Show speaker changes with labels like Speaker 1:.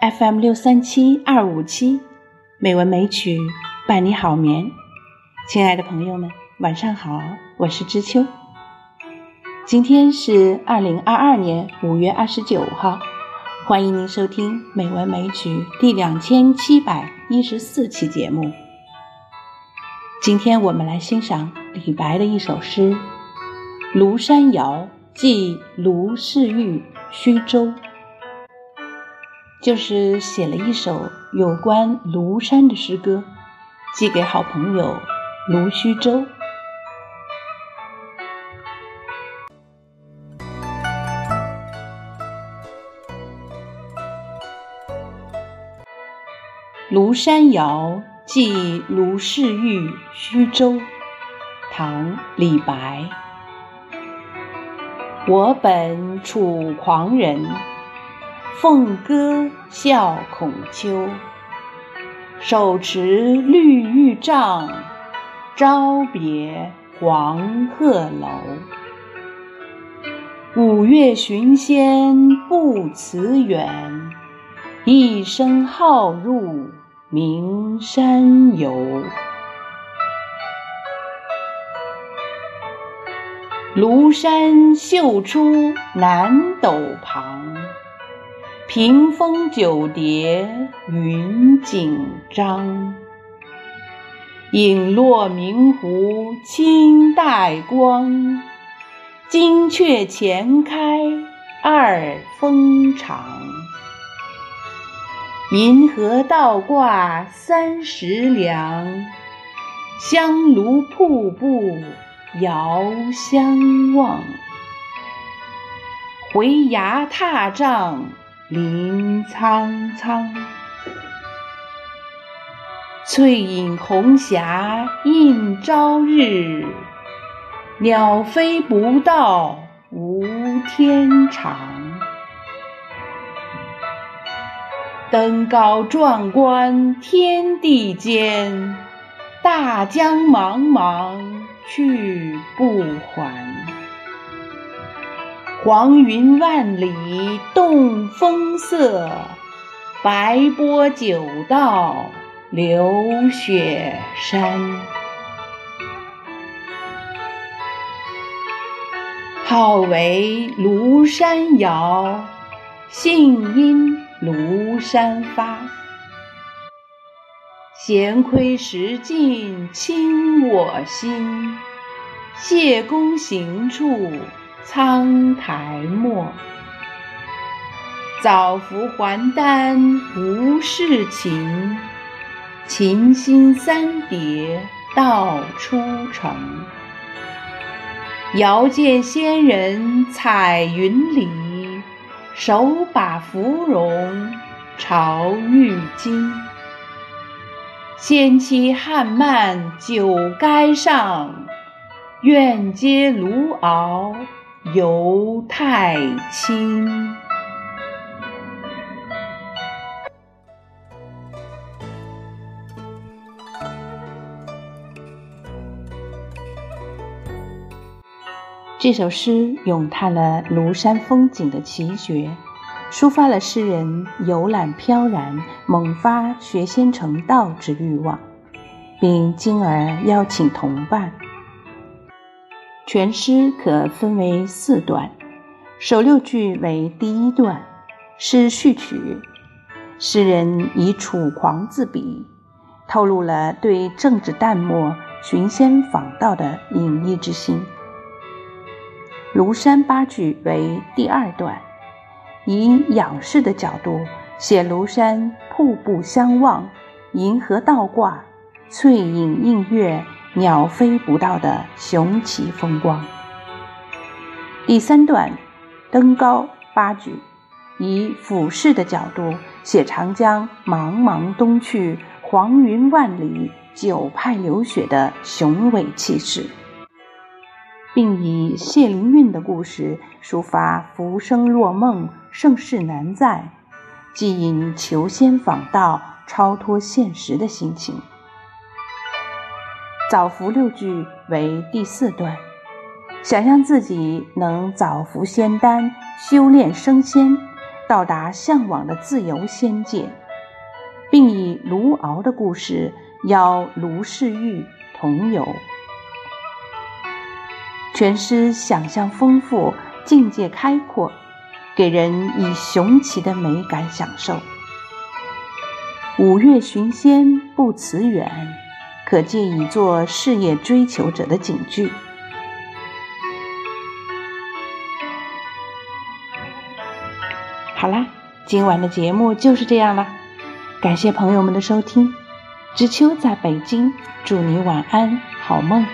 Speaker 1: FM 六三七二五七，美文美曲伴你好眠。亲爱的朋友们，晚上好，我是知秋。今天是二零二二年五月二十九号，欢迎您收听《美文美曲》第两千七百一十四期节目。今天我们来欣赏李白的一首诗《庐山谣寄卢氏玉虚舟》，就是写了一首有关庐山的诗歌，寄给好朋友卢虚舟。《庐山谣寄卢氏玉虚舟》唐·李白。我本楚狂人，凤歌笑孔丘。手持绿玉杖，朝别黄鹤楼。五岳寻仙不辞远，一生好入。名山游，庐山秀出南斗旁，屏风九叠云锦张。影落明湖青黛光，金阙前开二峰长。银河倒挂三十梁，香炉瀑布遥相望。回崖踏嶂林苍苍，翠影红霞映朝日。鸟飞不到无天长。登高壮观天地间，大江茫茫去不还。黄云万里动风色，白波九道流雪山。号为庐山谣，兴因。庐山发，闲窥石镜清我心。谢公行处苍苔没，早服还丹无事情。琴心三叠道出城，遥见仙人彩云里。手把芙蓉朝玉京，仙妻汉漫酒垓上，愿接卢敖游太清。这首诗咏叹了庐山风景的奇绝，抒发了诗人游览飘然、猛发学仙成道之欲望，并进而邀请同伴。全诗可分为四段，首六句为第一段，是序曲。诗人以楚狂自比，透露了对政治淡漠、寻仙访道的隐逸之心。庐山八句为第二段，以仰视的角度写庐山瀑布相望、银河倒挂、翠影映月、鸟飞不到的雄奇风光。第三段登高八句，以俯视的角度写长江茫茫东去、黄云万里、九派流雪的雄伟气势。并以谢灵运的故事抒发浮生若梦、盛世难再，寄引求仙访道、超脱现实的心情。早服六句为第四段，想象自己能早服仙丹、修炼升仙，到达向往的自由仙界，并以卢敖的故事邀卢世玉同游。全诗想象丰富，境界开阔，给人以雄奇的美感享受。五岳寻仙不辞远，可借以做事业追求者的警句。好啦，今晚的节目就是这样了，感谢朋友们的收听。知秋在北京，祝你晚安，好梦。